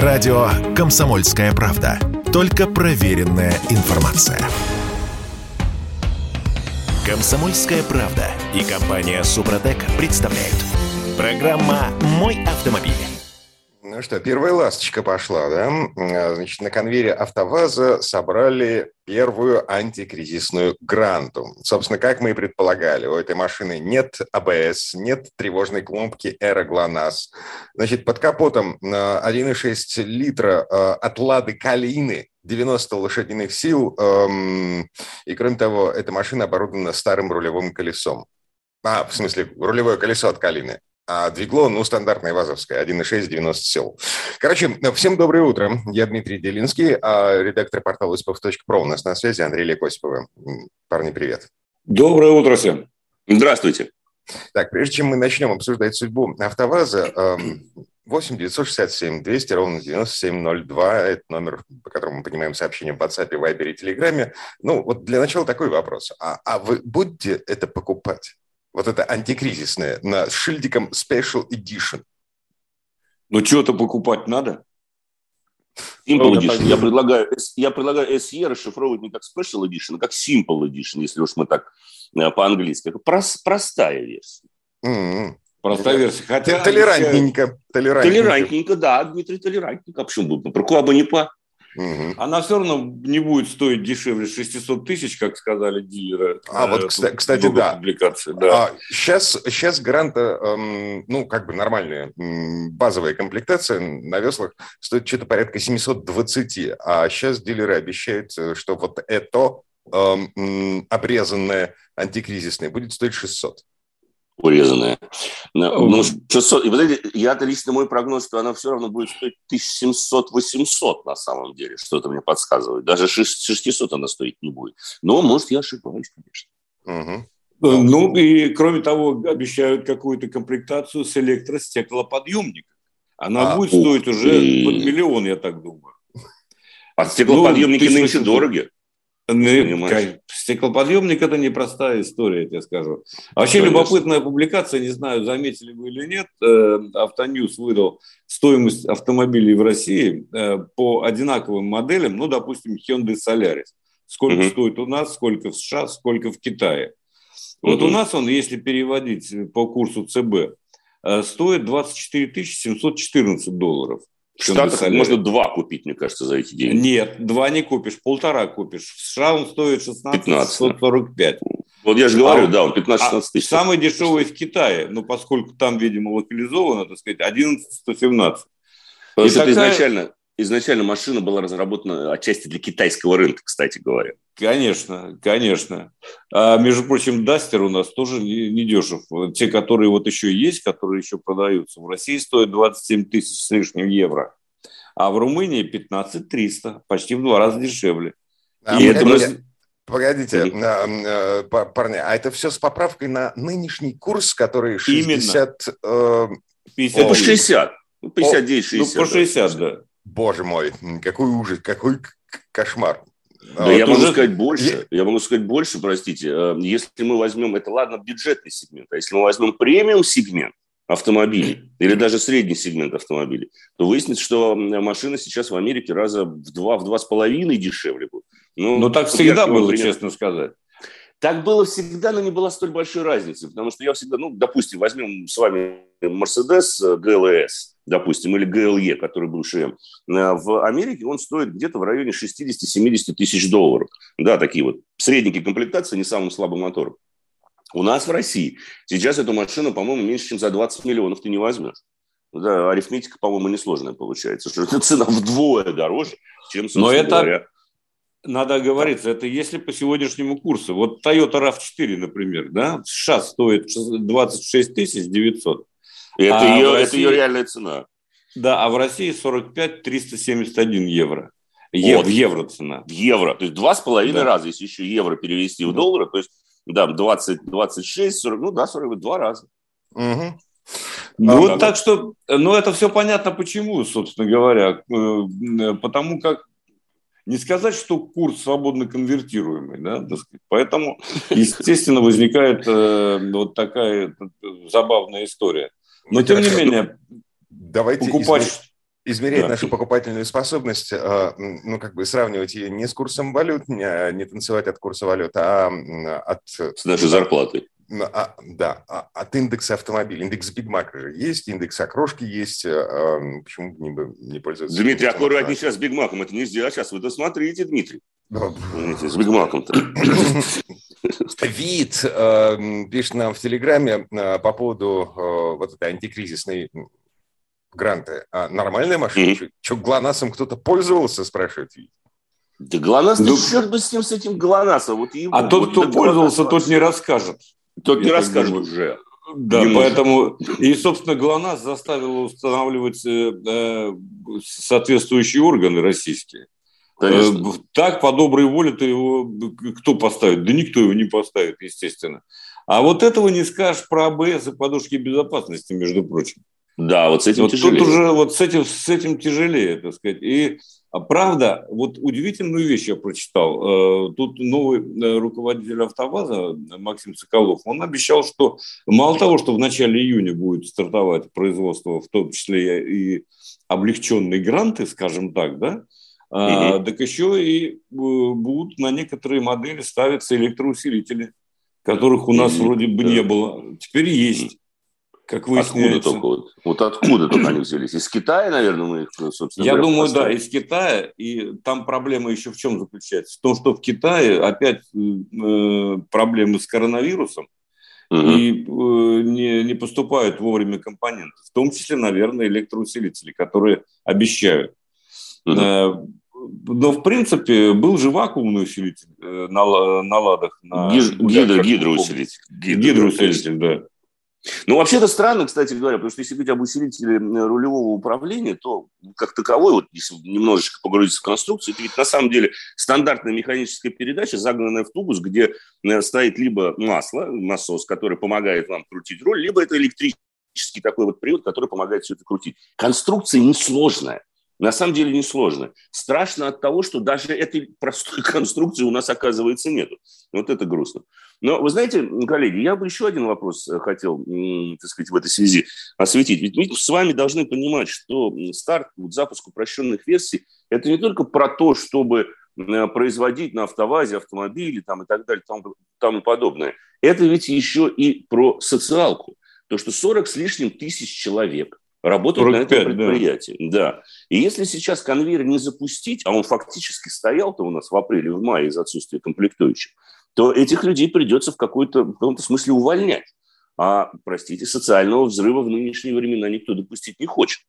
Радио «Комсомольская правда». Только проверенная информация. «Комсомольская правда» и компания «Супротек» представляют. Программа «Мой автомобиль». Что, первая ласточка пошла, да? А, значит, на конвейере «АвтоВАЗа» собрали первую антикризисную гранту. Собственно, как мы и предполагали, у этой машины нет АБС, нет тревожной кнопки «Эра ГЛОНАСС». Значит, под капотом 1,6 литра а, от «Лады Калины», 90 лошадиных сил, эм, и кроме того, эта машина оборудована старым рулевым колесом. А, в смысле, рулевое колесо от Калины. А двигло, ну, стандартное ВАЗовское, 1.6, 90 сил. Короче, всем доброе утро. Я Дмитрий Делинский, а редактор портала «Испов.про». У нас на связи Андрей Лекосипова. Парни, привет. Доброе утро всем. Здравствуйте. Так, прежде чем мы начнем обсуждать судьбу АвтоВАЗа, 8 967 200 ровно 9702. Это номер, по которому мы понимаем сообщения в WhatsApp, Viber и Telegram. Ну, вот для начала такой вопрос. А, а вы будете это покупать? Вот это антикризисное, на шильдиком Special Edition. Ну, что-то покупать надо. Simple Edition. Я предлагаю, я предлагаю SE расшифровывать не как Special Edition, а как Simple Edition, если уж мы так э, по-английски. Прос, простая версия. Mm-hmm. Простая версия. Хотя толерантненько, толерантненько. Толерантненько, да, Дмитрий, толерантненько. А почему будет? Про бы не по. Угу. Она все равно не будет стоить дешевле 600 тысяч, как сказали дилеры. А вот, кстати, кстати да. Публикации, да. А, сейчас, сейчас гранта, эм, ну, как бы нормальная базовая комплектация на веслах стоит что-то порядка 720, а сейчас дилеры обещают, э, что вот это эм, обрезанное антикризисное будет стоить 600 урезанная. Ну, 600, и вот эти, я-то лично мой прогноз, что она все равно будет стоить 1700-800 на самом деле, что-то мне подсказывает. Даже 600 она стоить не будет. Но, может, я ошибаюсь, конечно. Угу. Ну, и кроме того, обещают какую-то комплектацию с электростеклоподъемником. Она а, будет стоить уже под миллион, я так думаю. А стеклоподъемники ну, нынче дороги. Стеклоподъемник – это непростая история, я тебе скажу. А вообще Конечно. любопытная публикация, не знаю, заметили вы или нет, э, Автоньюз выдал стоимость автомобилей в России э, по одинаковым моделям, ну, допустим, Hyundai Solaris. Сколько угу. стоит у нас, сколько в США, сколько в Китае. Вот угу. у нас он, если переводить по курсу ЦБ, э, стоит 24 714 долларов. В Штатах можно два купить, мне кажется, за эти деньги. Нет, два не купишь, полтора купишь. В США он стоит 16 15. Вот я же говорю, а, да, он 15-16 тысяч. А самый дешевый в Китае, ну, поскольку там, видимо, локализовано, так сказать, 11-117. Потому что такая... изначально, изначально машина была разработана отчасти для китайского рынка, кстати говоря. Конечно, конечно. А, между прочим, Дастер у нас тоже не, не дешев. Те, которые вот еще есть, которые еще продаются, в России стоят 27 тысяч с лишним евро, а в Румынии 15 300, почти в два раза дешевле. А И это мы... Погодите, mm-hmm. парни, а это все с поправкой на нынешний курс, который 60... Именно. Э, 50. По 60. 59, 60. Ну, по 60, да. Боже мой, какой ужас, какой кошмар. Да, вот я уже... могу сказать больше. Я могу сказать больше, простите. Э, если мы возьмем, это ладно, бюджетный сегмент, а если мы возьмем премиум сегмент автомобилей или даже средний сегмент автомобилей, то выяснится, что машина сейчас в Америке раза в два, в два с половиной дешевле будет. Ну, Но так всегда было, пример... честно сказать. Так было всегда, но не была столь большой разницы, потому что я всегда, ну, допустим, возьмем с вами Mercedes GLS, допустим, или GLE, который был ШМ. В Америке он стоит где-то в районе 60-70 тысяч долларов. Да, такие вот средние комплектации, не самым слабым мотором. У нас в России сейчас эту машину, по-моему, меньше, чем за 20 миллионов ты не возьмешь. Да, арифметика, по-моему, несложная получается, что эта цена вдвое дороже, чем, Но это, говоря, надо оговориться, это если по сегодняшнему курсу. Вот Toyota RAV4, например, да, в США стоит 26 тысяч 900. Это, а ее, России, это ее реальная цена. Да, а в России 45 371 евро. Е, вот. В евро цена. В евро. То есть два с половиной да. раза, если еще евро перевести в доллары, то есть да, 20, 26, 40, ну да, 42 раза. Угу. Ну, вот так что, ну, это все понятно почему, собственно говоря. Э, потому как не сказать, что курс свободно конвертируемый, да, так сказать. поэтому, естественно, возникает э, вот такая забавная история. Но, тем не менее, давайте покупать... измерять да. нашу покупательную способность, э, ну, как бы сравнивать ее не с курсом валют, не, не танцевать от курса валют, а от... С нашей зарплаты. А, да, а, от индекса автомобиля. Индекс Биг Мака же есть, индекс окрошки есть. А, почему не, не пользоваться? Дмитрий, аккуратнее сейчас с Биг Маком. Это нельзя. Сейчас вы досмотрите, Дмитрий. С Биг Маком-то. Вид э, пишет нам в Телеграме э, по поводу э, вот этой антикризисной гранты. А нормальная машина? Mm-hmm. Что, ГЛОНАССом кто-то пользовался, спрашивает Вид? Да ГЛОНАСС, ну, черт бы с ним, с этим ГЛОНАССом. Вот его, а тот, кто пользовался, тот не расскажет. Тот не расскажет уже. Да, не поэтому и, собственно, ГЛОНАСС заставил устанавливать э, э, соответствующие органы российские. Конечно. Э, так, по доброй воле, ты его кто поставит? Да никто его не поставит, естественно. А вот этого не скажешь про АБС и подушки безопасности, между прочим. Да, вот с этим вот тяжелее. Тут уже вот с этим, с этим тяжелее, так сказать. И а правда, вот удивительную вещь я прочитал. Э, тут новый э, руководитель «АвтоВАЗа» Максим Соколов, он обещал, что мало того, что в начале июня будет стартовать производство, в том числе и облегченные гранты, скажем так, да, угу. так еще и э, будут на некоторые модели ставиться электроусилители, которых у нас вроде бы не было. Теперь есть как выясняется. Откуда только вот, вот откуда только они взялись? Из Китая, наверное, мы их, собственно Я говоря, думаю, поставили. да, из Китая. И там проблема еще в чем заключается? В том, что в Китае опять э, проблемы с коронавирусом, угу. и э, не, не поступают вовремя компоненты, в том числе, наверное, электроусилители, которые обещают. Угу. Но, в принципе, был же вакуумный усилитель э, на, на ладах. На, Гидро, гидроусилитель. Гидроусилитель, да. Ну, вообще-то странно, кстати говоря, потому что если говорить об усилителе рулевого управления, то как таковой, вот если немножечко погрузиться в конструкцию, это ведь на самом деле стандартная механическая передача, загнанная в тубус, где э, стоит либо масло, насос, который помогает вам крутить руль, либо это электрический такой вот привод, который помогает все это крутить. Конструкция несложная. На самом деле несложно. Страшно от того, что даже этой простой конструкции у нас, оказывается, нету. Вот это грустно. Но вы знаете, коллеги, я бы еще один вопрос э, хотел, так сказать, в этой связи осветить. Ведь мы с вами должны понимать, что старт, вот, запуск упрощенных версий, это не только про то, чтобы э, производить на автовазе автомобили там, и так далее, там, там и подобное. Это ведь еще и про социалку. То, что 40 с лишним тысяч человек работают 45, на этом предприятии. Да. да. И если сейчас конвейер не запустить, а он фактически стоял-то у нас в апреле, в мае из отсутствия комплектующих, то этих людей придется в, какой-то, в каком-то смысле увольнять. А, простите, социального взрыва в нынешние времена никто допустить не хочет.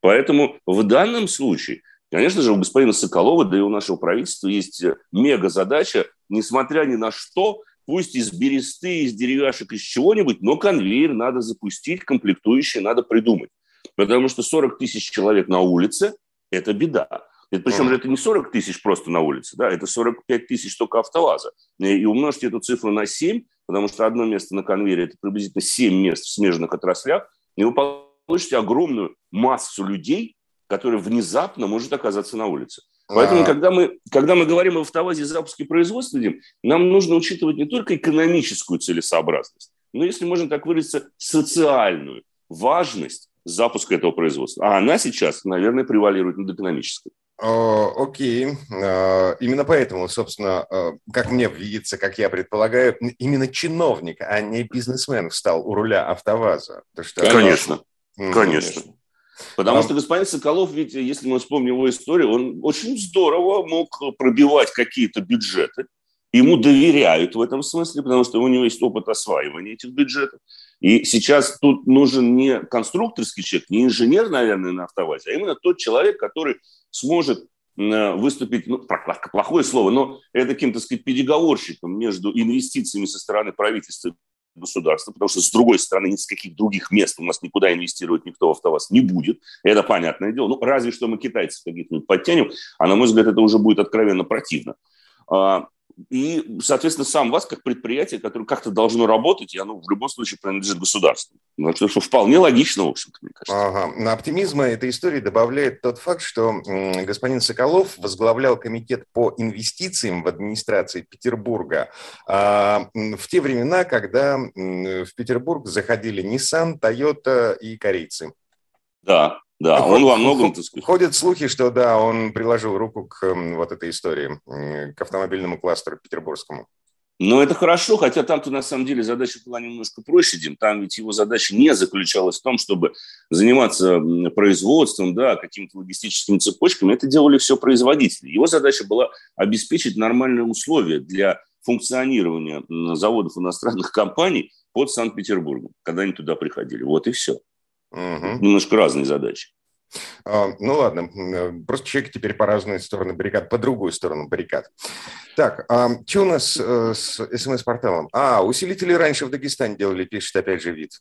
Поэтому в данном случае, конечно же, у господина Соколова, да и у нашего правительства есть мега задача, несмотря ни на что, пусть из бересты, из деревяшек, из чего-нибудь, но конвейер надо запустить, комплектующие надо придумать. Потому что 40 тысяч человек на улице – это беда. Это, причем mm. это не 40 тысяч просто на улице, да, это 45 тысяч только автоваза. И умножьте эту цифру на 7, потому что одно место на конвейере – это приблизительно 7 мест в смежных отраслях, и вы получите огромную массу людей, которые внезапно может оказаться на улице. Поэтому, когда мы, когда мы говорим о автовазе запуске производства, нам нужно учитывать не только экономическую целесообразность, но, если можно так выразиться, социальную важность запуска этого производства. А она сейчас, наверное, превалирует над экономической. Окей. А, именно поэтому, собственно, а, как мне видится, как я предполагаю, именно чиновник, а не бизнесмен встал у руля АвтоВАЗа. Что конечно, оно... конечно. Потому а... что господин Соколов, ведь, если мы вспомним его историю, он очень здорово мог пробивать какие-то бюджеты. Ему доверяют в этом смысле, потому что у него есть опыт осваивания этих бюджетов. И сейчас тут нужен не конструкторский человек, не инженер, наверное, на автовазе, а именно тот человек, который сможет э, выступить, ну, плохое слово, но это каким-то, сказать, переговорщиком между инвестициями со стороны правительства и государства, потому что, с другой стороны, ни с каких других мест у нас никуда инвестировать никто в АвтоВАЗ не будет. Это понятное дело. Ну, разве что мы китайцев каких-нибудь подтянем, а, на мой взгляд, это уже будет откровенно противно. И, соответственно, сам вас как предприятие, которое как-то должно работать, и оно в любом случае принадлежит государству. Ну, что, что вполне логично, в общем-то, мне кажется. Ага. На оптимизма этой истории добавляет тот факт, что господин Соколов возглавлял комитет по инвестициям в администрации Петербурга а, в те времена, когда в Петербург заходили Nissan, Toyota и корейцы. Да, Да, он во многом, так сказать... Ходят слухи, что да, он приложил руку к вот этой истории, к автомобильному кластеру петербургскому. Но это хорошо, хотя там-то на самом деле задача была немножко проще, Дим. Там ведь его задача не заключалась в том, чтобы заниматься производством, да, какими-то логистическими цепочками. Это делали все производители. Его задача была обеспечить нормальные условия для функционирования заводов иностранных компаний под Санкт-Петербургом, когда они туда приходили. Вот и все. Угу. Немножко разные задачи. А, ну ладно, просто человек теперь по разные стороны баррикад, по другую сторону баррикад. Так, а, что у нас э, с СМС-порталом? А, усилители раньше в Дагестане делали, пишет опять же вид.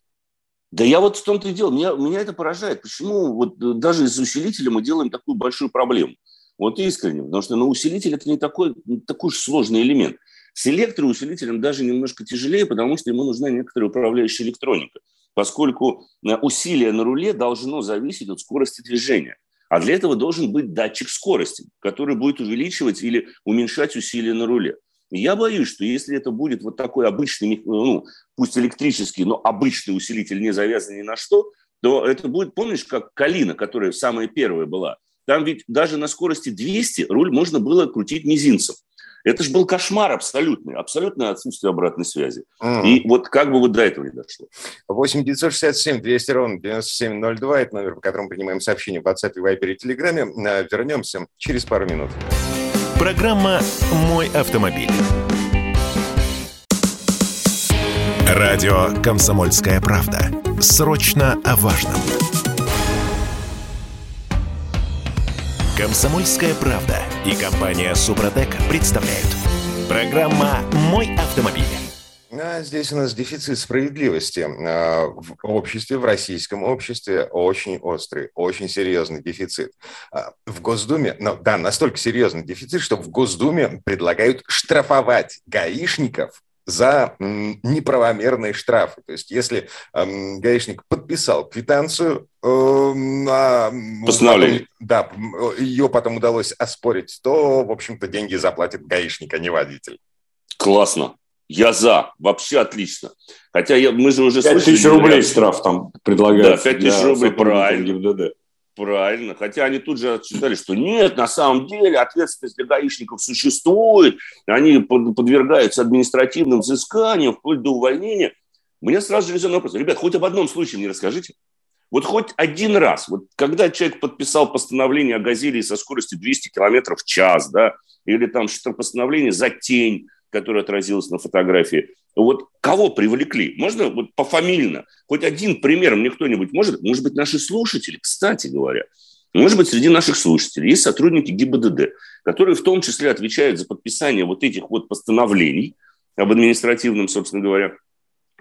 Да я вот в том-то и дело, меня, меня это поражает. Почему вот э, даже из усилителя мы делаем такую большую проблему? Вот искренне, потому что ну, усилитель – это не такой, не такой уж сложный элемент. С электроусилителем даже немножко тяжелее, потому что ему нужна некоторая управляющая электроника поскольку э, усилие на руле должно зависеть от скорости движения. А для этого должен быть датчик скорости, который будет увеличивать или уменьшать усилие на руле. я боюсь, что если это будет вот такой обычный, ну, пусть электрический, но обычный усилитель, не завязанный ни на что, то это будет, помнишь, как Калина, которая самая первая была. Там ведь даже на скорости 200 руль можно было крутить мизинцем. Это же был кошмар абсолютный, абсолютное отсутствие обратной связи. Угу. И вот как бы вот до этого не дошло. 8 967 200 ровно 9702, это номер, по которому принимаем сообщения в WhatsApp, Viber и Telegram. Э, вернемся через пару минут. Программа «Мой автомобиль». Радио «Комсомольская правда». Срочно о важном. Комсомольская правда и компания Супротек представляют. Программа «Мой автомобиль». А здесь у нас дефицит справедливости а, в обществе, в российском обществе очень острый, очень серьезный дефицит. А, в Госдуме, ну да, настолько серьезный дефицит, что в Госдуме предлагают штрафовать гаишников за неправомерные штрафы. То есть если эм, гаишник подписал квитанцию э, на... Постановление. да, ее потом удалось оспорить, то, в общем-то, деньги заплатит гаишник, а не водитель. Классно. Я за. Вообще отлично. Хотя я, мы же уже 5 слышали... 5 тысяч рублей штраф там предлагают. Да, 5 тысяч рублей, правильно. ГИБДД. Правильно. Хотя они тут же отчитали, что нет, на самом деле ответственность для гаишников существует, они подвергаются административным взысканиям, вплоть до увольнения. Мне сразу же резонный вопрос. Ребят, хоть об одном случае мне расскажите. Вот хоть один раз, вот когда человек подписал постановление о газели со скоростью 200 км в час, да, или там что-то постановление за тень, которое отразилось на фотографии, вот кого привлекли? Можно вот пофамильно? Хоть один пример мне кто-нибудь может? Может быть, наши слушатели, кстати говоря. Может быть, среди наших слушателей есть сотрудники ГИБДД, которые в том числе отвечают за подписание вот этих вот постановлений об административном, собственно говоря,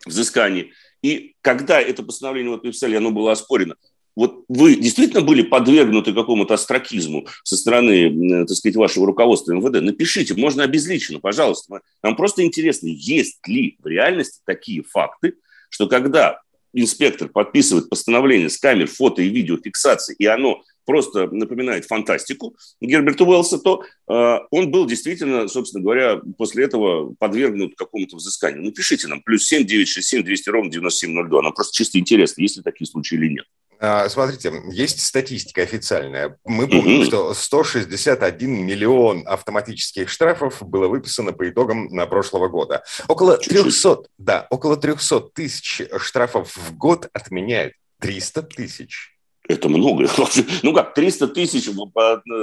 взыскании. И когда это постановление вот написали, оно было оспорено, вот вы действительно были подвергнуты какому-то астракизму со стороны, так сказать, вашего руководства МВД? Напишите, можно обезличенно, пожалуйста. Нам просто интересно, есть ли в реальности такие факты, что когда инспектор подписывает постановление с камер фото и видеофиксации, и оно просто напоминает фантастику Герберта Уэллса, то э, он был действительно, собственно говоря, после этого подвергнут какому-то взысканию. Напишите нам, плюс 7 967 200 ровно 9702. Нам просто чисто интересно, есть ли такие случаи или нет. А, смотрите, есть статистика официальная. Мы помним, что 161 миллион автоматических штрафов было выписано по итогам на прошлого года. Около 300, да, около 300 тысяч штрафов в год отменяют. 300 тысяч. Это много. Ну как, 300 тысяч,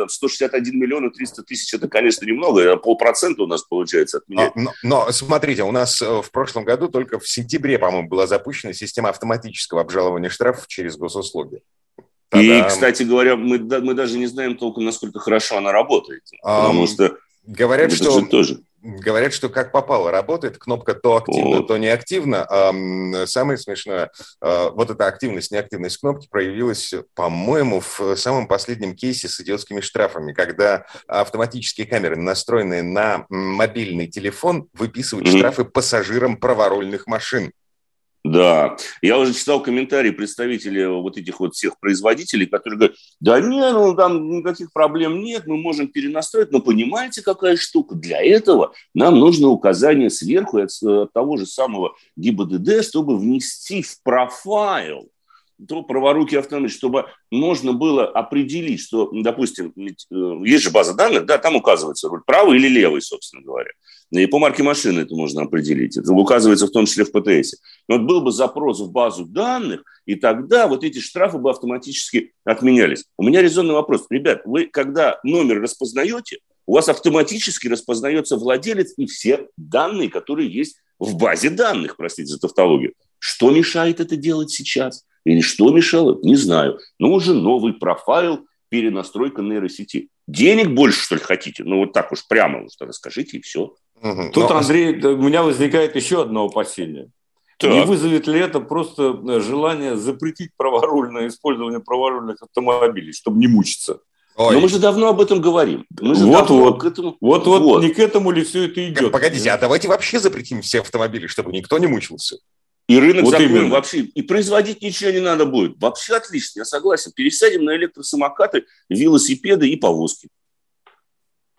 161 миллион и 300 тысяч, это, конечно, немного, полпроцента у нас получается от меня. Но, но смотрите, у нас э, в прошлом году только в сентябре, по-моему, была запущена система автоматического обжалования штрафов через госуслуги. И, кстати говоря, мы, мы даже не знаем толком, насколько хорошо она работает. Потому um, что... Говорят, что... Тоже говорят, что как попало работает, кнопка то активно, то неактивно. А самое смешное, а, вот эта активность, неактивность кнопки проявилась, по-моему, в самом последнем кейсе с идиотскими штрафами, когда автоматические камеры, настроенные на мобильный телефон, выписывают mm-hmm. штрафы пассажирам праворульных машин. Да, я уже читал комментарии представителей вот этих вот всех производителей, которые говорят, да нет, ну там никаких проблем нет, мы можем перенастроить, но понимаете, какая штука? Для этого нам нужно указание сверху от, от того же самого ГИБДД, чтобы внести в профайл то праворуки автомобиль, чтобы можно было определить, что, допустим, э, есть же база данных, да, там указывается руль правый или левый, собственно говоря. И по марке машины это можно определить. Это указывается в том числе в ПТС. Но вот был бы запрос в базу данных, и тогда вот эти штрафы бы автоматически отменялись. У меня резонный вопрос. Ребят, вы когда номер распознаете, у вас автоматически распознается владелец и все данные, которые есть в базе данных, простите за тавтологию. Что мешает это делать сейчас? Или что мешало? Не знаю. Нужен новый профайл, перенастройка нейросети. Денег больше, что ли, хотите? Ну, вот так уж прямо уж расскажите, и все. Угу. Тут, Но... Андрей, у меня возникает еще одно опасение. Так. Не вызовет ли это просто э, желание запретить праворульное использование праворульных автомобилей, чтобы не мучиться? Ой. Но мы же давно об этом говорим. Мы же вот, вот. К этому... вот, вот, вот, не к этому ли все это идет? Погодите, а давайте вообще запретим все автомобили, чтобы никто не мучился. И рынок вот закроем именно. вообще. И производить ничего не надо будет. Вообще отлично, я согласен. Пересадим на электросамокаты, велосипеды и повозки.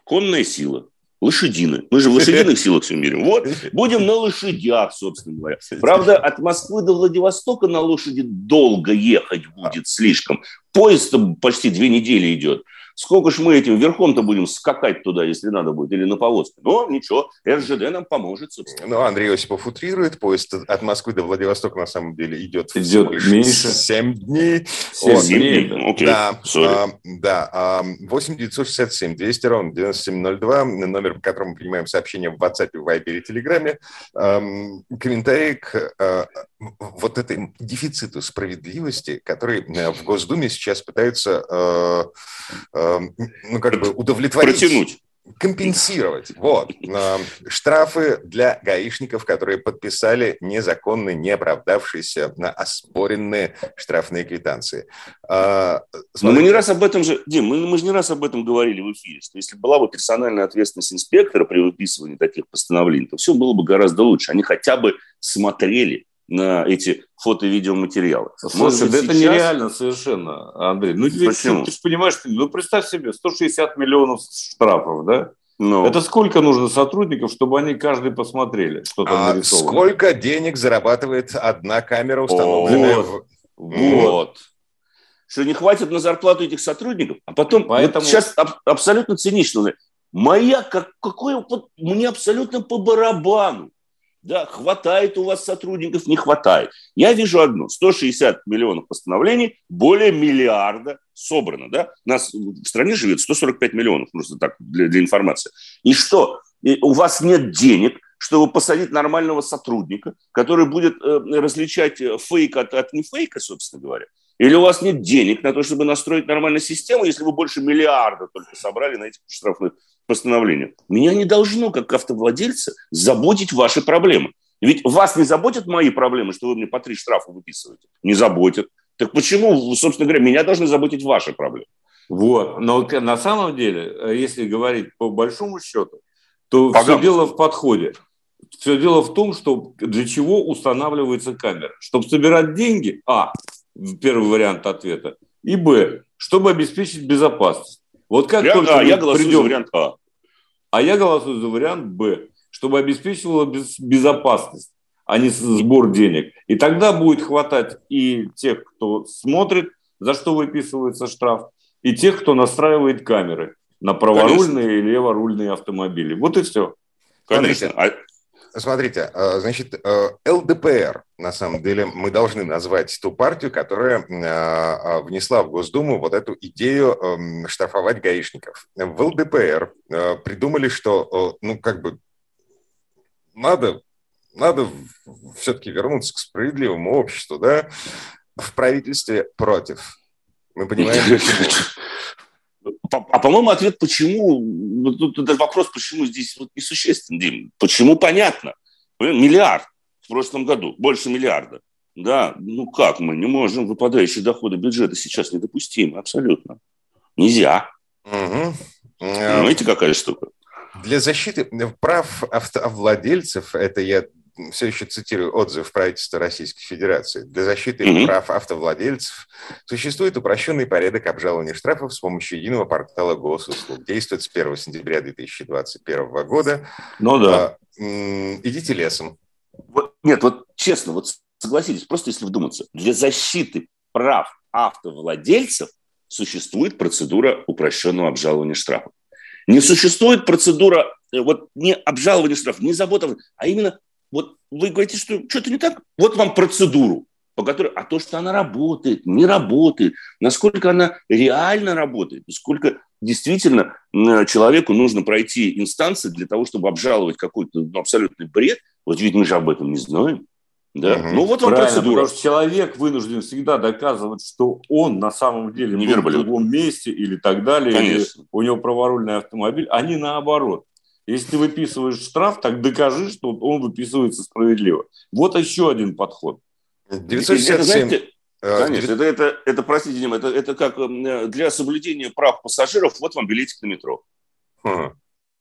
Конная сила. Лошадины. Мы же в лошадиных силах все меряем. Вот, будем на лошадях, собственно говоря. Правда, от Москвы до Владивостока на лошади долго ехать будет слишком. Поезд почти две недели идет. Сколько ж мы этим верхом-то будем скакать туда, если надо будет, или на повозке? Но ничего, РЖД нам поможет, собственно. Ну, Андрей Осипов утрирует. Поезд от Москвы до Владивостока на самом деле идет, идет меньше. 7 дней. 7 дней, окей, Да, а, да а, 8 967 200 ровно 9702, номер, по которому мы принимаем сообщения в WhatsApp, в Viber и Telegram. А, комментарий к а, вот этой дефициту справедливости, который э, в Госдуме сейчас пытаются э, э, ну, как бы удовлетворить. Протянуть компенсировать. Вот. Штрафы для гаишников, которые подписали незаконные, не оправдавшиеся на оспоренные штрафные квитанции. А, Но мы не раз об этом же, Дим, мы, мы же не раз об этом говорили в эфире, что если была бы персональная ответственность инспектора при выписывании таких постановлений, то все было бы гораздо лучше. Они хотя бы смотрели, на эти фото- и видеоматериалы. Слушай, Может, да сейчас... это нереально совершенно, Андрей. Ну, Почему? Ты, ты же понимаешь, ну, представь себе, 160 миллионов штрафов, да? Ну. Это сколько нужно сотрудников, чтобы они каждый посмотрели, что там а нарисовано? Сколько денег зарабатывает одна камера, установленная О, в... Вот. вот. Что не хватит на зарплату этих сотрудников, а потом Поэтому... вот сейчас аб- абсолютно цинично. Моя, как, какой, вот, мне абсолютно по барабану. Да, хватает у вас сотрудников, не хватает. Я вижу одно. 160 миллионов постановлений, более миллиарда собрано. Да? У нас в стране живет 145 миллионов, просто так, для, для информации. И что? И у вас нет денег, чтобы посадить нормального сотрудника, который будет э, различать э, фейк от, от нефейка, собственно говоря. Или у вас нет денег на то, чтобы настроить нормальную систему, если вы больше миллиарда только собрали на этих штрафных постановлениях. Меня не должно, как автовладельца, заботить ваши проблемы. Ведь вас не заботят мои проблемы, что вы мне по три штрафа выписываете? Не заботят. Так почему, собственно говоря, меня должны заботить ваши проблемы? Вот. Но на самом деле, э, если говорить по большому счету, то Погам. все дело в подходе. Все дело в том, что для чего устанавливается камера. Чтобы собирать деньги, а, первый вариант ответа. И Б, чтобы обеспечить безопасность. Вот как вариант только а, я голосую придем... за вариант А. А я голосую за вариант Б, чтобы обеспечивала без... безопасность, а не сбор денег. И тогда будет хватать и тех, кто смотрит, за что выписывается штраф, и тех, кто настраивает камеры на праворульные Конечно. и леворульные автомобили. Вот и все. Конечно. А Смотрите, э, значит, э, ЛДПР, на самом деле, мы должны назвать ту партию, которая э, внесла в Госдуму вот эту идею эм, штрафовать гаишников. В ЛДПР придумали, что, ну, как бы, надо, надо все-таки вернуться к справедливому обществу, да, в правительстве против. Мы понимаем, почему. А, по-моему, ответ почему, тут этот вопрос, почему здесь вот несущественен, Дим. Почему понятно? Миллиард в прошлом году, больше миллиарда. Да, ну как мы не можем, выпадающие доходы бюджета сейчас недопустимы, абсолютно. Нельзя. Угу. Понимаете, какая штука? Для защиты прав автовладельцев, это я все еще цитирую отзыв правительства Российской Федерации, для защиты mm-hmm. прав автовладельцев существует упрощенный порядок обжалования штрафов с помощью единого портала госуслуг. Действует с 1 сентября 2021 года. Ну да. А, идите лесом. Вот, нет, вот честно, вот согласитесь, просто если вдуматься, для защиты прав автовладельцев существует процедура упрощенного обжалования штрафов. Не существует процедура э, вот не обжалования штрафов, не забота, а именно вот вы говорите, что что-то не так, вот вам процедуру, по которой, а то, что она работает, не работает, насколько она реально работает, сколько действительно человеку нужно пройти инстанции для того, чтобы обжаловать какой-то ну, абсолютный бред, вот ведь мы же об этом не знаем. Да? Угу. Ну вот вам Правильно, процедура. Потому что человек вынужден всегда доказывать, что он на самом деле не был в другом месте или так далее, Конечно. или у него праворульный автомобиль, а не наоборот. Если ты выписываешь штраф, так докажи, что он выписывается справедливо. Вот еще один подход. 967. Это, э, Конечно, это, это, это, простите, Дима, это, это как э, для соблюдения прав пассажиров, вот вам билетик на метро. Хм.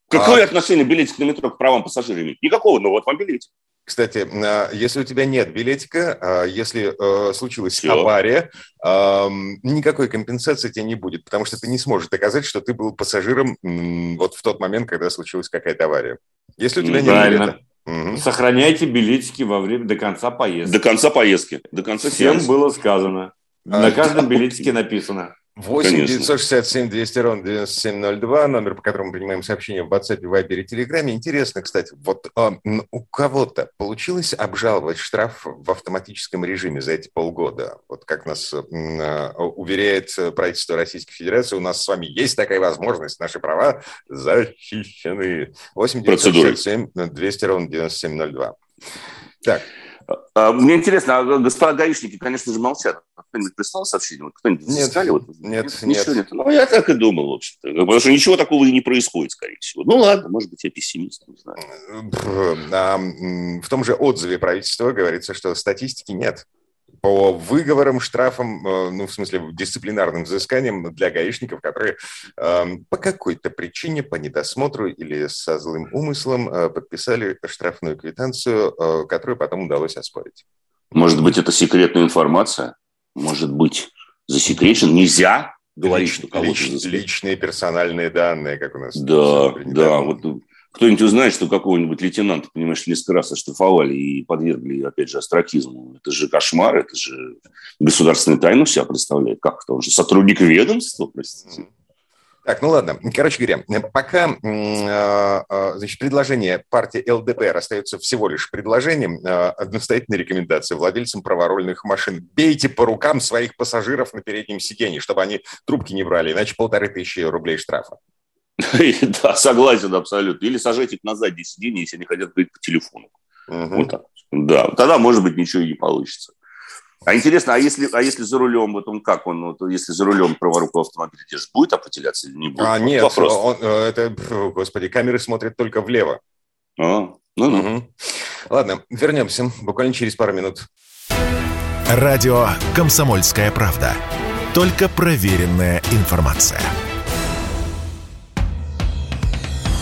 Какое а... отношение билетик на метро к правам пассажиров имеет? Никакого, но вот вам билетик. Кстати, а, если у тебя нет билетика, а, если э, случилась Все. авария, никакой компенсации тебе не будет, потому что ты не сможешь доказать, что ты был пассажиром вот в тот момент, когда случилась какая-то авария. Если у тебя Правильно. нет билета. Угу. Сохраняйте билетики во время до конца поездки. До конца поездки. До конца Всем было сказано. А, На каждом билетике написано. 8 967 200 ровно 9702, номер, по которому принимаем сообщения в WhatsApp, Viber и Telegram. Интересно, кстати, вот э, у кого-то получилось обжаловать штраф в автоматическом режиме за эти полгода? Вот как нас э, уверяет правительство Российской Федерации, у нас с вами есть такая возможность, наши права защищены. 8 967 200 ровно 9702. Так, мне интересно, а господа гаишники, конечно же, молчат. Кто-нибудь прислал сообщение? Кто-нибудь нет, искали? Вот, нет, ничего нет. нет. Ну, я так и думал, в общем-то. Потому что ничего такого и не происходит, скорее всего. Ну, ладно, может быть, я пессимист, не знаю. А, в том же отзыве правительства говорится, что статистики нет по выговорам, штрафам, э, ну, в смысле, дисциплинарным взысканиям для гаишников, которые э, по какой-то причине, по недосмотру или со злым умыслом э, подписали штрафную квитанцию, э, которую потом удалось оспорить. Может быть, это секретная информация? Может быть, засекречен? Нельзя говорить, Лич, что кого-то... Лич, личные персональные данные, как у нас. Да, да. Вот кто-нибудь узнает, что какого-нибудь лейтенанта, понимаешь, несколько раз оштрафовали и подвергли, опять же, остракизму. Это же кошмар, это же государственную тайну себя представляет. Как это? Он же сотрудник ведомства, простите. Так, ну ладно. Короче говоря, пока а, а, значит, предложение партии ЛДПР остается всего лишь предложением, а, настоятельная рекомендация владельцам праворульных машин. Бейте по рукам своих пассажиров на переднем сиденье, чтобы они трубки не брали, иначе полторы тысячи рублей штрафа. Да, согласен абсолютно. Или сажать их на заднее сиденье, если они хотят говорить по телефону. Угу. Вот так. Да, тогда, может быть, ничего и не получится. А интересно, а если, а если за рулем, вот он как он, вот, если за рулем праворукого автомобиля держит, будет определяться или не будет? А, вот нет, он, э, это, господи, камеры смотрят только влево. А, ну, ну. Угу. Ладно, вернемся буквально через пару минут. Радио «Комсомольская правда». Только проверенная информация.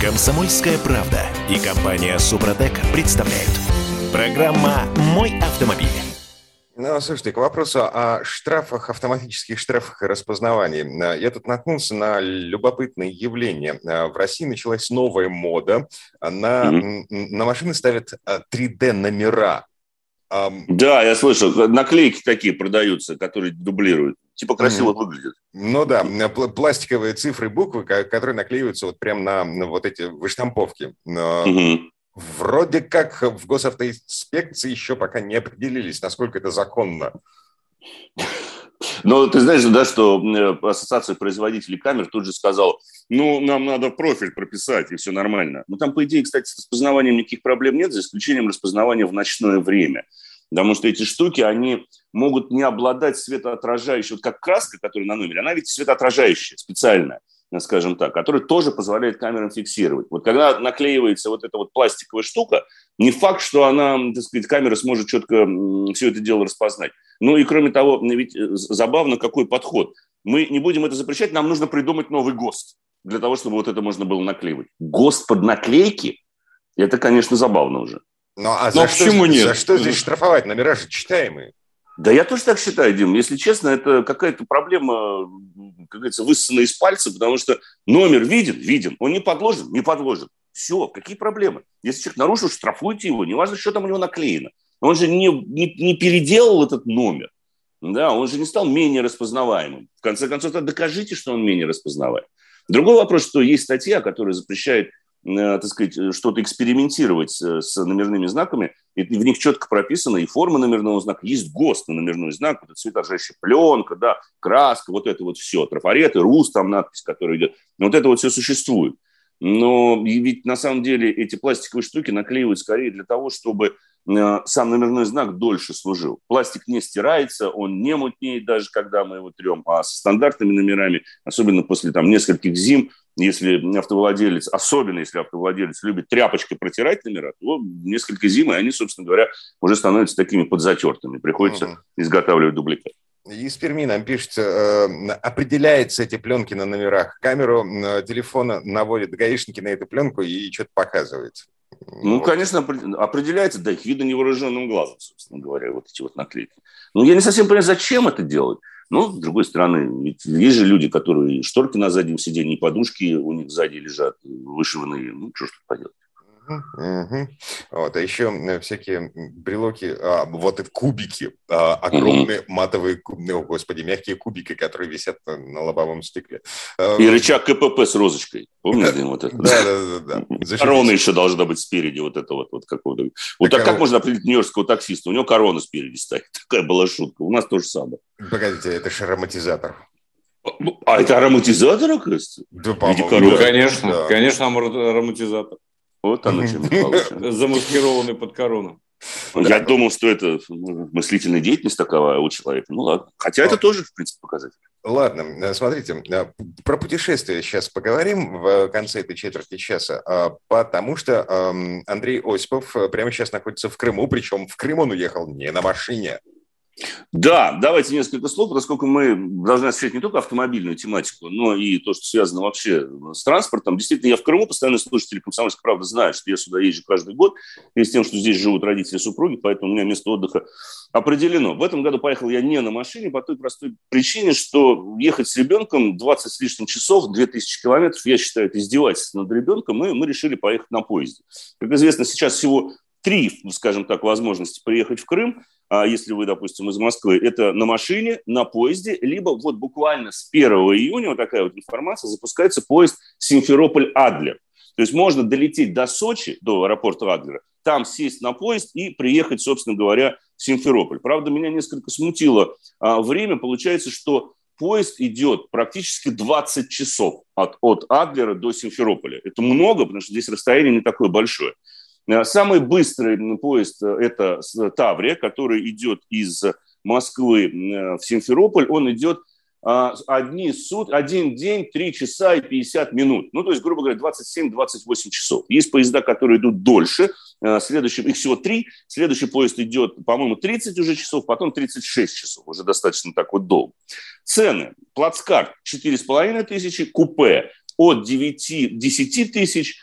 Комсомольская правда и компания Супротек представляют. Программа «Мой автомобиль». Ну, слушайте, к вопросу о штрафах, автоматических штрафах и распознавании. Я тут наткнулся на любопытное явление. В России началась новая мода. На, mm-hmm. на машины ставят 3D-номера. Да, я слышал, наклейки такие продаются, которые дублируют. Типа красиво mm. выглядит. Ну да, пластиковые цифры, буквы, которые наклеиваются вот прямо на, на вот эти выштамповки. Mm-hmm. Вроде как в госавтоинспекции еще пока не определились, насколько это законно. Но ты знаешь, да, что Ассоциация производителей камер тут же сказала, ну, нам надо профиль прописать, и все нормально. Ну, там, по идее, кстати, с распознаванием никаких проблем нет, за исключением распознавания в ночное время. Потому что эти штуки, они могут не обладать светоотражающей, вот как краска, которая на номере, она ведь светоотражающая, специальная, скажем так, которая тоже позволяет камерам фиксировать. Вот когда наклеивается вот эта вот пластиковая штука, не факт, что она, так сказать, камера сможет четко все это дело распознать. Ну и кроме того, ведь э, забавно, какой подход. Мы не будем это запрещать, нам нужно придумать новый ГОСТ для того, чтобы вот это можно было наклеивать. ГОСТ под наклейки – это, конечно, забавно уже. Ну, а за, что, почему нет? за что здесь штрафовать? Номера же читаемые. Да я тоже так считаю, Дим. Если честно, это какая-то проблема, как говорится, высосанная из пальца, потому что номер виден, виден. Он не подложен, не подложен. Все, какие проблемы? Если человек нарушил, штрафуйте его. Неважно, что там у него наклеено. Он же не, не, не переделал этот номер. Да, он же не стал менее распознаваемым. В конце концов, докажите, что он менее распознаваем. Другой вопрос, что есть статья, которая запрещает так сказать, что-то экспериментировать э, с номерными знаками, и в них четко прописано и форма номерного знака, есть ГОСТ на номерной знак, это цветожащая пленка, да, краска, вот это вот все, трафареты, РУС, там надпись, которая идет, вот это вот все существует. Но ведь на самом деле эти пластиковые штуки наклеивают скорее для того, чтобы э, сам номерной знак дольше служил. Пластик не стирается, он не мутнеет даже, когда мы его трем. А со стандартными номерами, особенно после там, нескольких зим, если автовладелец, особенно если автовладелец любит тряпочкой протирать номера, то несколько зим, и они, собственно говоря, уже становятся такими подзатертыми. Приходится угу. изготавливать дубликат. Из Перми нам пишется, э, определяются эти пленки на номерах. Камеру э, телефона наводят гаишники на эту пленку и что-то показывается. Ну, вот. конечно, определяется, да, их видно невооруженным глазом, собственно говоря, вот эти вот наклейки. Но я не совсем понимаю, зачем это делать. Но, с другой стороны, ведь есть же люди, которые шторки на заднем сиденье, подушки у них сзади лежат, вышиванные. Ну, что ж тут поделать. Угу. Вот, а еще всякие брелоки, а, вот это кубики, а, огромные угу. матовые, о, господи, мягкие кубики, которые висят на лобовом стекле. А, И рычаг КПП с розочкой. Помнишь, Дим, вот это? Да, да, да. да. Корона еще должна быть спереди, вот это вот, вот какого-то. Вот так, как можно определить нью-йоркского таксиста? У него корона спереди стоит. Такая была шутка. У нас то же самое. Погодите, это же ароматизатор. А это ароматизатор, оказывается? Да, по-моему. Ну, конечно, да. конечно, ароматизатор. Вот оно чем Замаскированный под корону. Я думал, что это мыслительная деятельность такова у человека. Ну ладно. Хотя это тоже, в принципе, показатель. Ладно, э, смотрите, э, про путешествия сейчас поговорим в конце этой четверти часа, а, потому что эм, Андрей Осипов э, прямо сейчас находится в Крыму, причем в Крым он уехал не на машине, да, давайте несколько слов, поскольку мы должны освещать не только автомобильную тематику, но и то, что связано вообще с транспортом. Действительно, я в Крыму, постоянно слушатели «Комсомольской правды» знают, что я сюда езжу каждый год, и с тем, что здесь живут родители супруги, поэтому у меня место отдыха определено. В этом году поехал я не на машине по той простой причине, что ехать с ребенком 20 с лишним часов, 2000 километров, я считаю, это издевательство над ребенком, и мы решили поехать на поезде. Как известно, сейчас всего три, скажем так, возможности приехать в Крым – а если вы, допустим, из Москвы, это на машине, на поезде, либо вот буквально с 1 июня, вот такая вот информация, запускается поезд Симферополь-Адлер. То есть можно долететь до Сочи, до аэропорта Адлера, там сесть на поезд и приехать, собственно говоря, в Симферополь. Правда, меня несколько смутило а, время. Получается, что поезд идет практически 20 часов от, от Адлера до Симферополя. Это много, потому что здесь расстояние не такое большое. Э, самый быстрый поезд э, – это Таврия, который идет из Москвы э, в Симферополь. Он идет а, одни суд, один день, 3 часа и 50 минут. Ну, то есть, грубо говоря, 27-28 часов. Есть поезда, которые идут дольше. Следующий, их всего три. Следующий поезд идет, по-моему, 30 уже часов, потом 36 часов. Уже достаточно так вот долго. Цены. Плацкарт 4,5 тысячи, купе от 9-10 тысяч – а,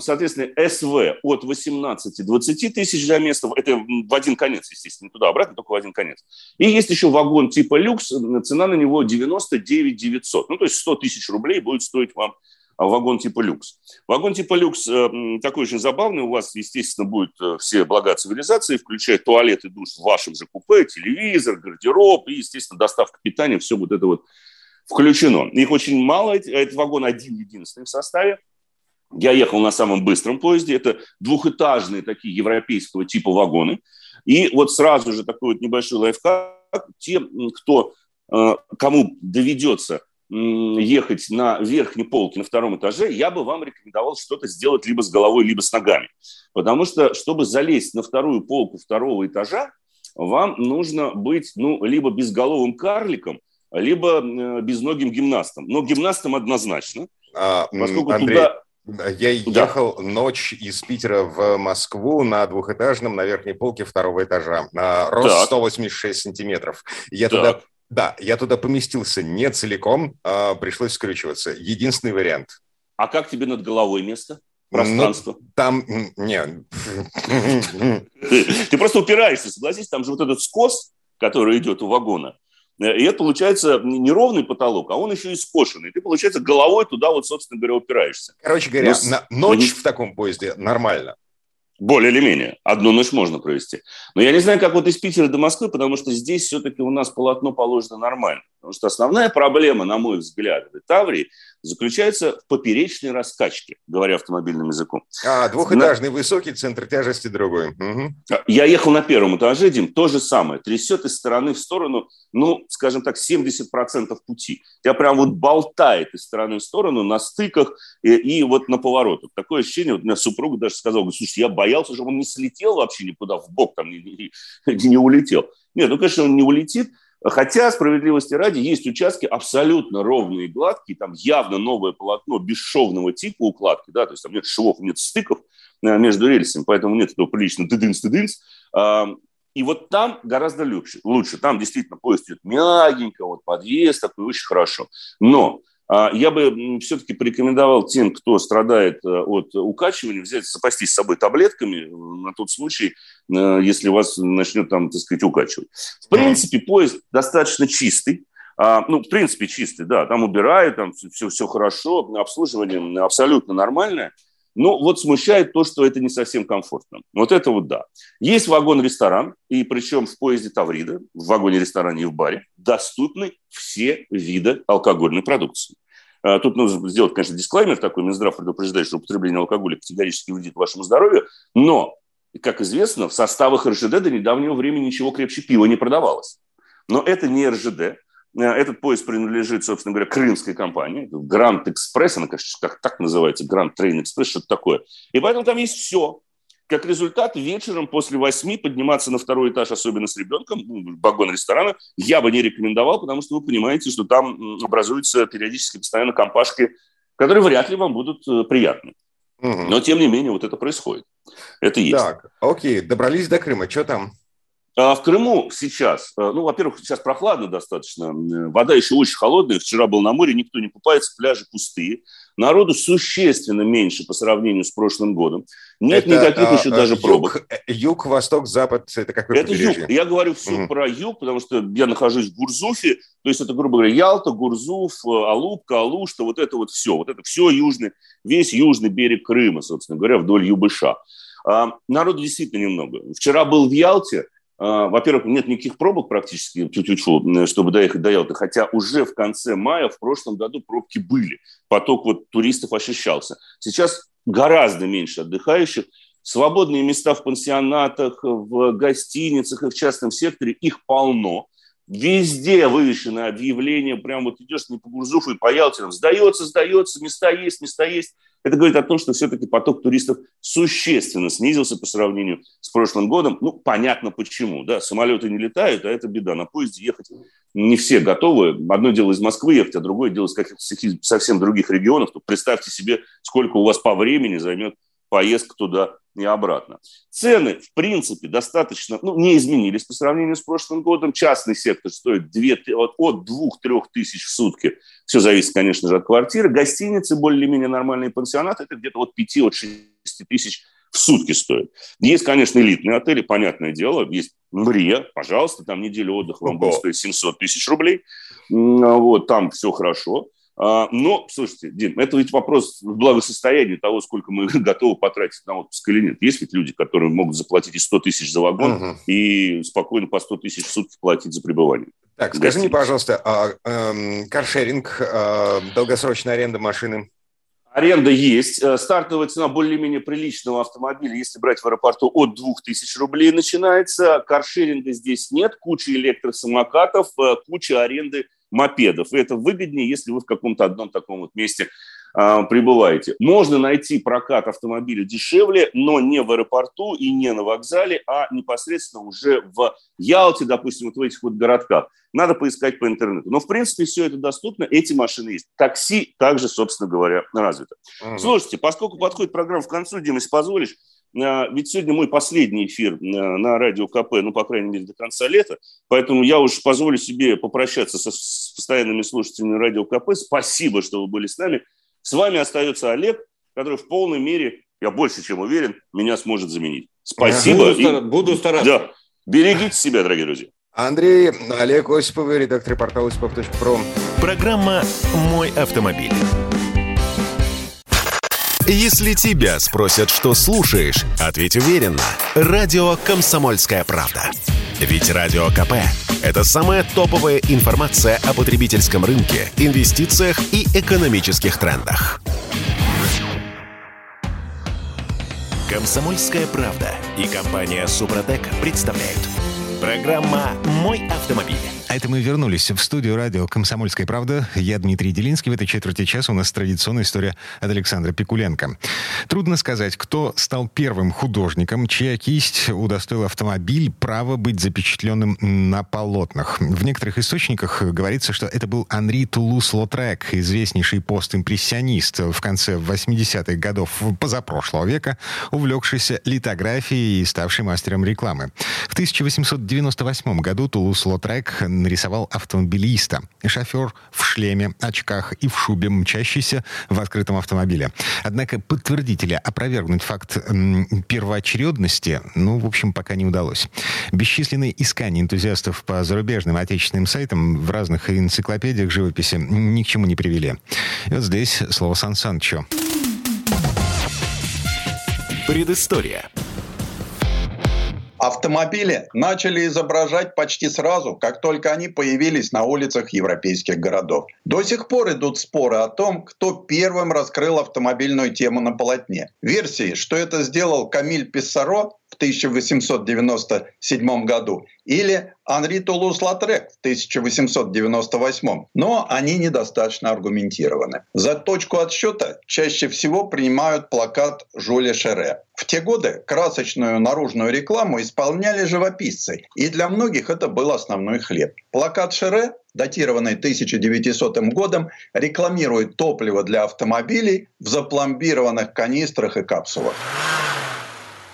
соответственно, СВ от 18 20 тысяч за место, это в один конец, естественно, туда-обратно, только в один конец. И есть еще вагон типа люкс, цена на него 99 900, ну, то есть 100 тысяч рублей будет стоить вам вагон типа люкс. Вагон типа люкс э, такой очень забавный. У вас, естественно, будут э, все блага цивилизации, включая туалет и душ в вашем же купе, телевизор, гардероб и, естественно, доставка питания. Все вот это вот включено. Их очень мало. Этот вагон один-единственный в составе. Я ехал на самом быстром поезде. Это двухэтажные такие европейского типа вагоны. И вот сразу же такой вот небольшой лайфхак. Те, кто, э, кому доведется ехать на верхней полке на втором этаже, я бы вам рекомендовал что-то сделать либо с головой, либо с ногами. Потому что, чтобы залезть на вторую полку второго этажа, вам нужно быть ну, либо безголовым карликом, либо э, безногим гимнастом. Но гимнастом однозначно. А, поскольку Андрей, туда я ехал да. ночь из Питера в Москву на двухэтажном на верхней полке второго этажа. Рост так. 186 сантиметров. Я так. туда, да, я туда поместился не целиком, а пришлось скрючиваться. Единственный вариант. А как тебе над головой место? Пространство? Ну, там, нет. Ты просто упираешься, согласись, там же вот этот скос, который идет у вагона, и это получается не ровный потолок, а он еще и скошенный. Ты, получается, головой туда вот, собственно говоря, упираешься. Короче говоря, Но... на ночь mm-hmm. в таком поезде нормально. Более или менее. Одну ночь можно провести. Но я не знаю, как вот из Питера до Москвы, потому что здесь все-таки у нас полотно положено нормально. Потому что основная проблема, на мой взгляд, в Таврии заключается в поперечной раскачке, говоря автомобильным языком. А, двухэтажный на... высокий, центр тяжести другой. Угу. Я ехал на первом этаже, Дим, то же самое. Трясет из стороны в сторону, ну, скажем так, 70% пути. Тебя прям вот болтает из стороны в сторону на стыках и, и вот на поворотах. Такое ощущение, вот у меня супруга даже сказала, слушай, я боялся, чтобы он не слетел вообще никуда в бок, там не, не, не улетел. Нет, ну, конечно, он не улетит, Хотя, справедливости ради, есть участки абсолютно ровные и гладкие, там явно новое полотно бесшовного типа укладки, да, то есть там нет швов, нет стыков э, между рельсами, поэтому нет этого прилично тыдынс-тыдынс. И вот там гораздо лучше. лучше. Там действительно поезд идет мягенько, вот подъезд такой очень хорошо. Но а я бы все-таки порекомендовал тем, кто страдает э, от укачивания, взять, запастись с собой таблетками на тот случай, э, если вас начнет там, так сказать, укачивать. В принципе, поезд достаточно чистый. А, ну, в принципе, чистый, да, там убирают, там все, все хорошо, обслуживание абсолютно нормальное. Но вот смущает то, что это не совсем комфортно. Вот это вот да. Есть вагон-ресторан, и причем в поезде Таврида, в вагоне-ресторане и в баре, доступны все виды алкогольной продукции. А, тут нужно сделать, конечно, дисклаймер такой. Минздрав предупреждает, что употребление алкоголя категорически вредит вашему здоровью. Но, как известно, в составах РЖД до недавнего времени ничего крепче пива не продавалось. Но это не РЖД, этот поезд принадлежит, собственно говоря, крымской компании, Гранд Экспресс, она, конечно, как так называется, Гранд Трейн Экспресс, что-то такое. И поэтому там есть все. Как результат, вечером после восьми подниматься на второй этаж, особенно с ребенком, ну, вагон ресторана, я бы не рекомендовал, потому что вы понимаете, что там образуются периодически постоянно компашки, которые вряд ли вам будут э, приятны. Но, тем не менее, вот это происходит. Это есть. Так, окей, добрались до Крыма. Что там? А в Крыму сейчас, э, ну, во-первых, сейчас прохладно достаточно, вода еще очень холодная, вчера был на море, никто не купается, пляжи пустые, народу существенно меньше по сравнению с прошлым годом, нет это, никаких а, еще даже юг, пробок. Э, юг, восток, запад, это какой Это юг, я говорю все угу. про юг, потому что я нахожусь в Гурзуфе, то есть это, грубо говоря, Ялта, Гурзуф, э, Алупка, Алушта, вот это вот все, вот это все южный, весь южный берег Крыма, собственно говоря, вдоль ЮБШ. А, народу действительно немного. Вчера был в Ялте, а, во-первых, нет никаких пробок практически, чтобы доехать до Ялты, хотя уже в конце мая в прошлом году пробки были. Поток вот туристов ощущался. Сейчас гораздо меньше отдыхающих. Свободные места в пансионатах, в гостиницах и в частном секторе, их полно. Везде вывешено объявление, прям вот идешь не по Гурзуфу и по Ялте, там, сдается, сдается, места есть, места есть. Это говорит о том, что все-таки поток туристов существенно снизился по сравнению с прошлым годом. Ну, понятно почему. Да? Самолеты не летают, а это беда. На поезде ехать не все готовы. Одно дело из Москвы ехать, а другое дело из каких-то совсем других регионов. То представьте себе, сколько у вас по времени займет поездка туда и обратно. Цены, в принципе, достаточно, ну, не изменились по сравнению с прошлым годом. Частный сектор стоит 2, от 2-3 тысяч в сутки. Все зависит, конечно же, от квартиры. Гостиницы, более-менее нормальные пансионаты, это где-то от 5 от 6 тысяч в сутки стоит. Есть, конечно, элитные отели, понятное дело. Есть Мрия, пожалуйста, там неделю отдыха вам будет стоить 700 тысяч рублей. Вот, там все хорошо. А, но, слушайте, Дим, это ведь вопрос благосостояния того, сколько мы готовы потратить на отпуск или нет. Есть ведь люди, которые могут заплатить и 100 тысяч за вагон угу. и спокойно по 100 тысяч в сутки платить за пребывание. Так, скажи мне, пожалуйста, а, эм, каршеринг, а, долгосрочная аренда машины? Аренда есть. Э, стартовая цена более-менее приличного автомобиля, если брать в аэропорту, от 2000 рублей начинается. Каршеринга здесь нет. Куча электросамокатов, э, куча аренды мопедов. И это выгоднее, если вы в каком-то одном таком вот месте э, пребываете. Можно найти прокат автомобиля дешевле, но не в аэропорту и не на вокзале, а непосредственно уже в Ялте, допустим, вот в этих вот городках. Надо поискать по интернету. Но, в принципе, все это доступно, эти машины есть. Такси также, собственно говоря, развито. Угу. Слушайте, поскольку подходит программа в концу, Дима, если позволишь, а, ведь сегодня мой последний эфир а, на радио КП, ну, по крайней мере, до конца лета, поэтому я уж позволю себе попрощаться со, с постоянными слушателями радио КП. Спасибо, что вы были с нами. С вами остается Олег, который в полной мере, я больше чем уверен, меня сможет заменить. Спасибо. Буду, и... буду стараться. Да. Берегите себя, дорогие друзья. Андрей, Олег Осиповый, редактор портала осипов.про. Программа «Мой автомобиль». Если тебя спросят, что слушаешь, ответь уверенно. Радио «Комсомольская правда». Ведь Радио КП – это самая топовая информация о потребительском рынке, инвестициях и экономических трендах. «Комсомольская правда» и компания «Супротек» представляют. Программа «Мой автомобиль». А это мы вернулись в студию радио «Комсомольская правда». Я Дмитрий Делинский. В этой четверти часа у нас традиционная история от Александра Пикуленко. Трудно сказать, кто стал первым художником, чья кисть удостоила автомобиль право быть запечатленным на полотнах. В некоторых источниках говорится, что это был Анри Тулус-Лотрек, известнейший постимпрессионист в конце 80-х годов позапрошлого века, увлекшийся литографией и ставший мастером рекламы. В 1898 году Тулус-Лотрек нарисовал автомобилиста. Шофер в шлеме, очках и в шубе, мчащийся в открытом автомобиле. Однако подтвердить или опровергнуть факт первоочередности, ну, в общем, пока не удалось. Бесчисленные искания энтузиастов по зарубежным отечественным сайтам в разных энциклопедиях живописи ни к чему не привели. И вот здесь слово Сан Санычу. Предыстория. Автомобили начали изображать почти сразу, как только они появились на улицах европейских городов. До сих пор идут споры о том, кто первым раскрыл автомобильную тему на полотне. Версии, что это сделал Камиль Писсаро, в 1897 году, или Анри Тулус-Латрек в 1898, но они недостаточно аргументированы. За точку отсчета чаще всего принимают плакат Жюля Шере. В те годы красочную наружную рекламу исполняли живописцы, и для многих это был основной хлеб. Плакат Шере датированный 1900 годом, рекламирует топливо для автомобилей в запломбированных канистрах и капсулах.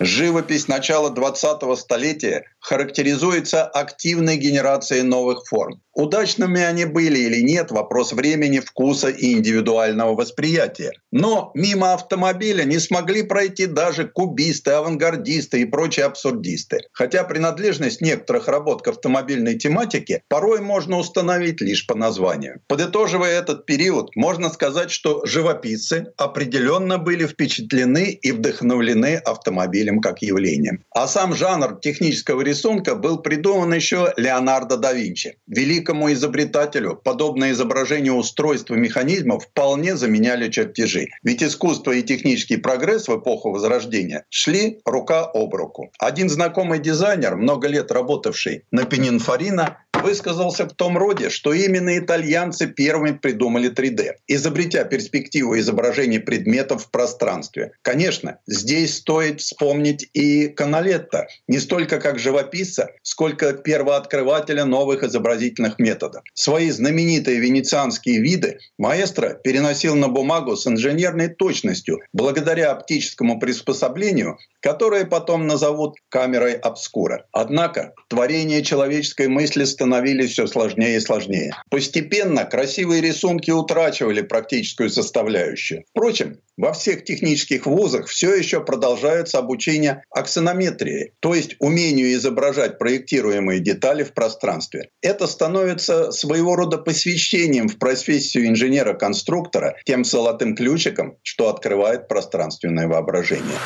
Живопись начала 20-го столетия характеризуется активной генерацией новых форм. Удачными они были или нет – вопрос времени, вкуса и индивидуального восприятия. Но мимо автомобиля не смогли пройти даже кубисты, авангардисты и прочие абсурдисты. Хотя принадлежность некоторых работ к автомобильной тематике порой можно установить лишь по названию. Подытоживая этот период, можно сказать, что живописцы определенно были впечатлены и вдохновлены автомобилем как явлением. А сам жанр технического рисунка был придуман еще Леонардо да Винчи. Великому изобретателю подобное изображение устройства механизмов вполне заменяли чертежи. Ведь искусство и технический прогресс в эпоху Возрождения шли рука об руку. Один знакомый дизайнер, много лет работавший на Пенинфорино, высказался в том роде, что именно итальянцы первыми придумали 3D, изобретя перспективу изображения предметов в пространстве. Конечно, здесь стоит вспомнить и Каналетта, не столько как живописца, сколько первооткрывателя новых изобразительных методов. Свои знаменитые венецианские виды маэстро переносил на бумагу с инженерной точностью, благодаря оптическому приспособлению, которое потом назовут камерой обскура. Однако творение человеческой мысли становились все сложнее и сложнее. Постепенно красивые рисунки утрачивали практическую составляющую. Впрочем, во всех технических вузах все еще продолжается обучение аксонометрии, то есть умению изображать проектируемые детали в пространстве. Это становится своего рода посвящением в профессию инженера-конструктора, тем золотым ключиком, что открывает пространственное воображение.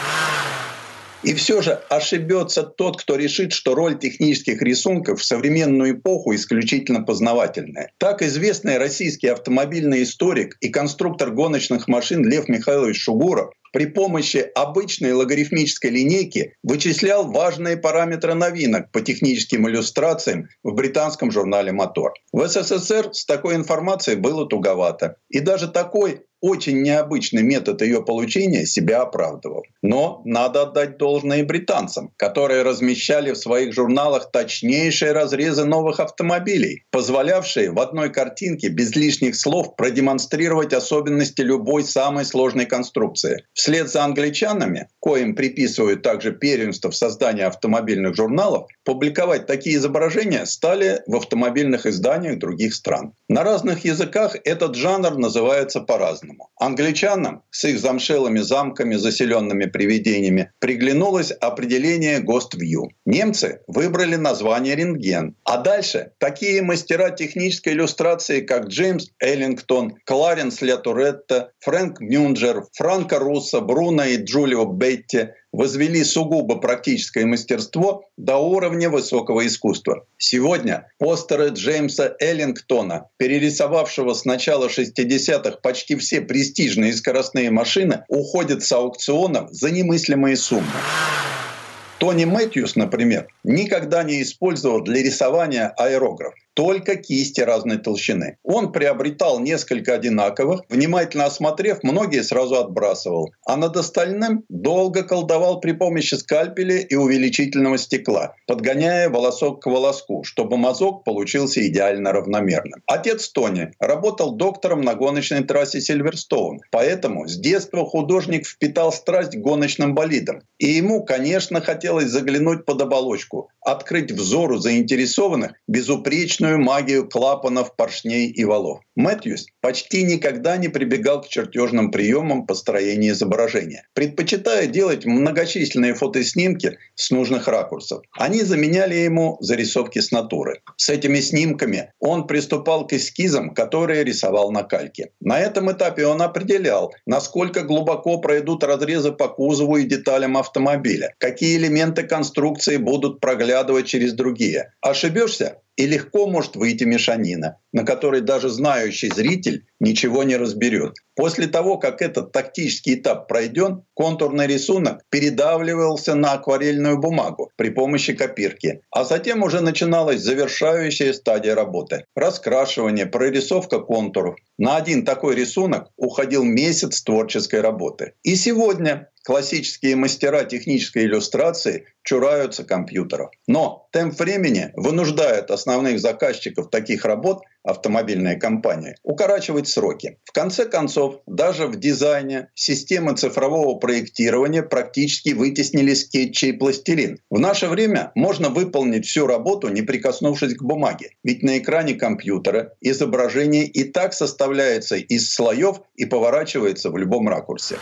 И все же ошибется тот, кто решит, что роль технических рисунков в современную эпоху исключительно познавательная. Так известный российский автомобильный историк и конструктор гоночных машин Лев Михайлович Шугуров при помощи обычной логарифмической линейки вычислял важные параметры новинок по техническим иллюстрациям в британском журнале «Мотор». В СССР с такой информацией было туговато. И даже такой очень необычный метод ее получения себя оправдывал. Но надо отдать должное и британцам, которые размещали в своих журналах точнейшие разрезы новых автомобилей, позволявшие в одной картинке без лишних слов продемонстрировать особенности любой самой сложной конструкции. Вслед за англичанами, коим приписывают также первенство в создании автомобильных журналов, публиковать такие изображения стали в автомобильных изданиях других стран. На разных языках этот жанр называется по-разному прекрасному. Англичанам с их замшелыми замками, заселенными привидениями, приглянулось определение ГОСТ-Вью. Немцы выбрали название рентген. А дальше такие мастера технической иллюстрации, как Джеймс Эллингтон, Кларенс Лятуретта, Фрэнк Мюнджер, Франко Руссо, Бруно и Джулио Бетти возвели сугубо практическое мастерство до уровня высокого искусства. Сегодня постеры Джеймса Эллингтона, перерисовавшего с начала 60-х почти все престижные скоростные машины, уходят с аукционов за немыслимые суммы. Тони Мэтьюс, например, никогда не использовал для рисования аэрограф только кисти разной толщины. Он приобретал несколько одинаковых, внимательно осмотрев, многие сразу отбрасывал. А над остальным долго колдовал при помощи скальпеля и увеличительного стекла, подгоняя волосок к волоску, чтобы мазок получился идеально равномерным. Отец Тони работал доктором на гоночной трассе Сильверстоун, поэтому с детства художник впитал страсть к гоночным болидам. И ему, конечно, хотелось заглянуть под оболочку, открыть взору заинтересованных безупречную магию клапанов, поршней и валов. Мэтьюс почти никогда не прибегал к чертежным приемам построения изображения, предпочитая делать многочисленные фотоснимки с нужных ракурсов. Они заменяли ему зарисовки с натуры. С этими снимками он приступал к эскизам, которые рисовал на кальке. На этом этапе он определял, насколько глубоко пройдут разрезы по кузову и деталям автомобиля, какие элементы конструкции будут проглядывать через другие. Ошибешься и легко может выйти мешанина, на которой даже знающий зритель ничего не разберет. После того, как этот тактический этап пройден, контурный рисунок передавливался на акварельную бумагу при помощи копирки, а затем уже начиналась завершающая стадия работы – раскрашивание, прорисовка контуров. На один такой рисунок уходил месяц творческой работы. И сегодня классические мастера технической иллюстрации чураются компьютеров. Но темп времени вынуждает основных заказчиков таких работ автомобильные компании, укорачивать сроки. В конце концов, даже в дизайне системы цифрового проектирования практически вытеснили скетчи и пластилин. В наше время можно выполнить всю работу, не прикоснувшись к бумаге. Ведь на экране компьютера изображение и так составляется из слоев и поворачивается в любом ракурсе.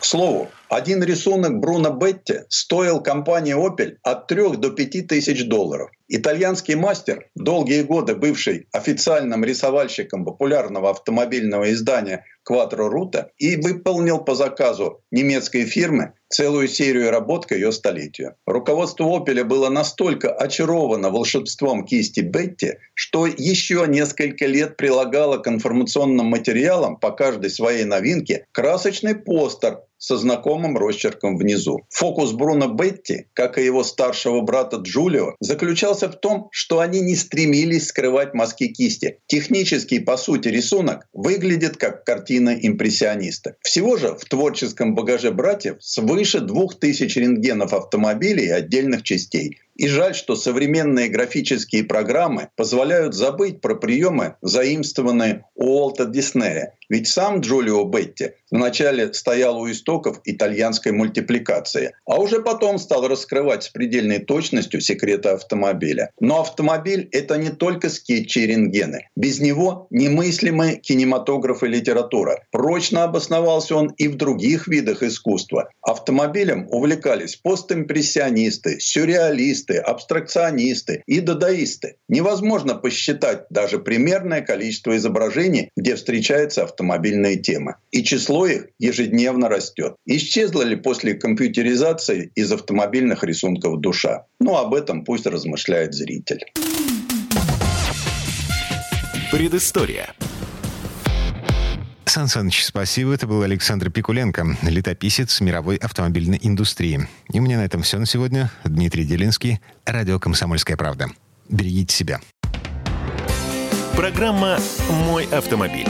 К слову, один рисунок Бруно Бетти стоил компании Opel от 3 до 5 тысяч долларов. Итальянский мастер, долгие годы бывший официальным рисовальщиком популярного автомобильного издания Quattro Ruta и выполнил по заказу немецкой фирмы целую серию работ к ее столетию. Руководство Opel было настолько очаровано волшебством кисти Бетти, что еще несколько лет прилагало к информационным материалам по каждой своей новинке красочный постер со знакомым росчерком внизу. Фокус Бруно Бетти, как и его старшего брата Джулио, заключался в том, что они не стремились скрывать мазки кисти. Технический, по сути, рисунок выглядит как картина импрессиониста. Всего же в творческом багаже братьев свыше двух тысяч рентгенов автомобилей и отдельных частей. И жаль, что современные графические программы позволяют забыть про приемы, заимствованные у Уолта Диснея. Ведь сам Джулио Бетти вначале стоял у истоков итальянской мультипликации, а уже потом стал раскрывать с предельной точностью секреты автомобиля. Но автомобиль – это не только скетчи и рентгены. Без него немыслимы кинематограф и литература. Прочно обосновался он и в других видах искусства. Автомобилем увлекались постимпрессионисты, сюрреалисты, абстракционисты и дадаисты. Невозможно посчитать даже примерное количество изображений, где встречается автомобиль автомобильные темы. И число их ежедневно растет. Исчезла ли после компьютеризации из автомобильных рисунков душа? Ну, об этом пусть размышляет зритель. Предыстория. Сан Саныч, спасибо. Это был Александр Пикуленко, летописец мировой автомобильной индустрии. И у меня на этом все на сегодня. Дмитрий Делинский, радио «Комсомольская правда». Берегите себя. Программа «Мой автомобиль».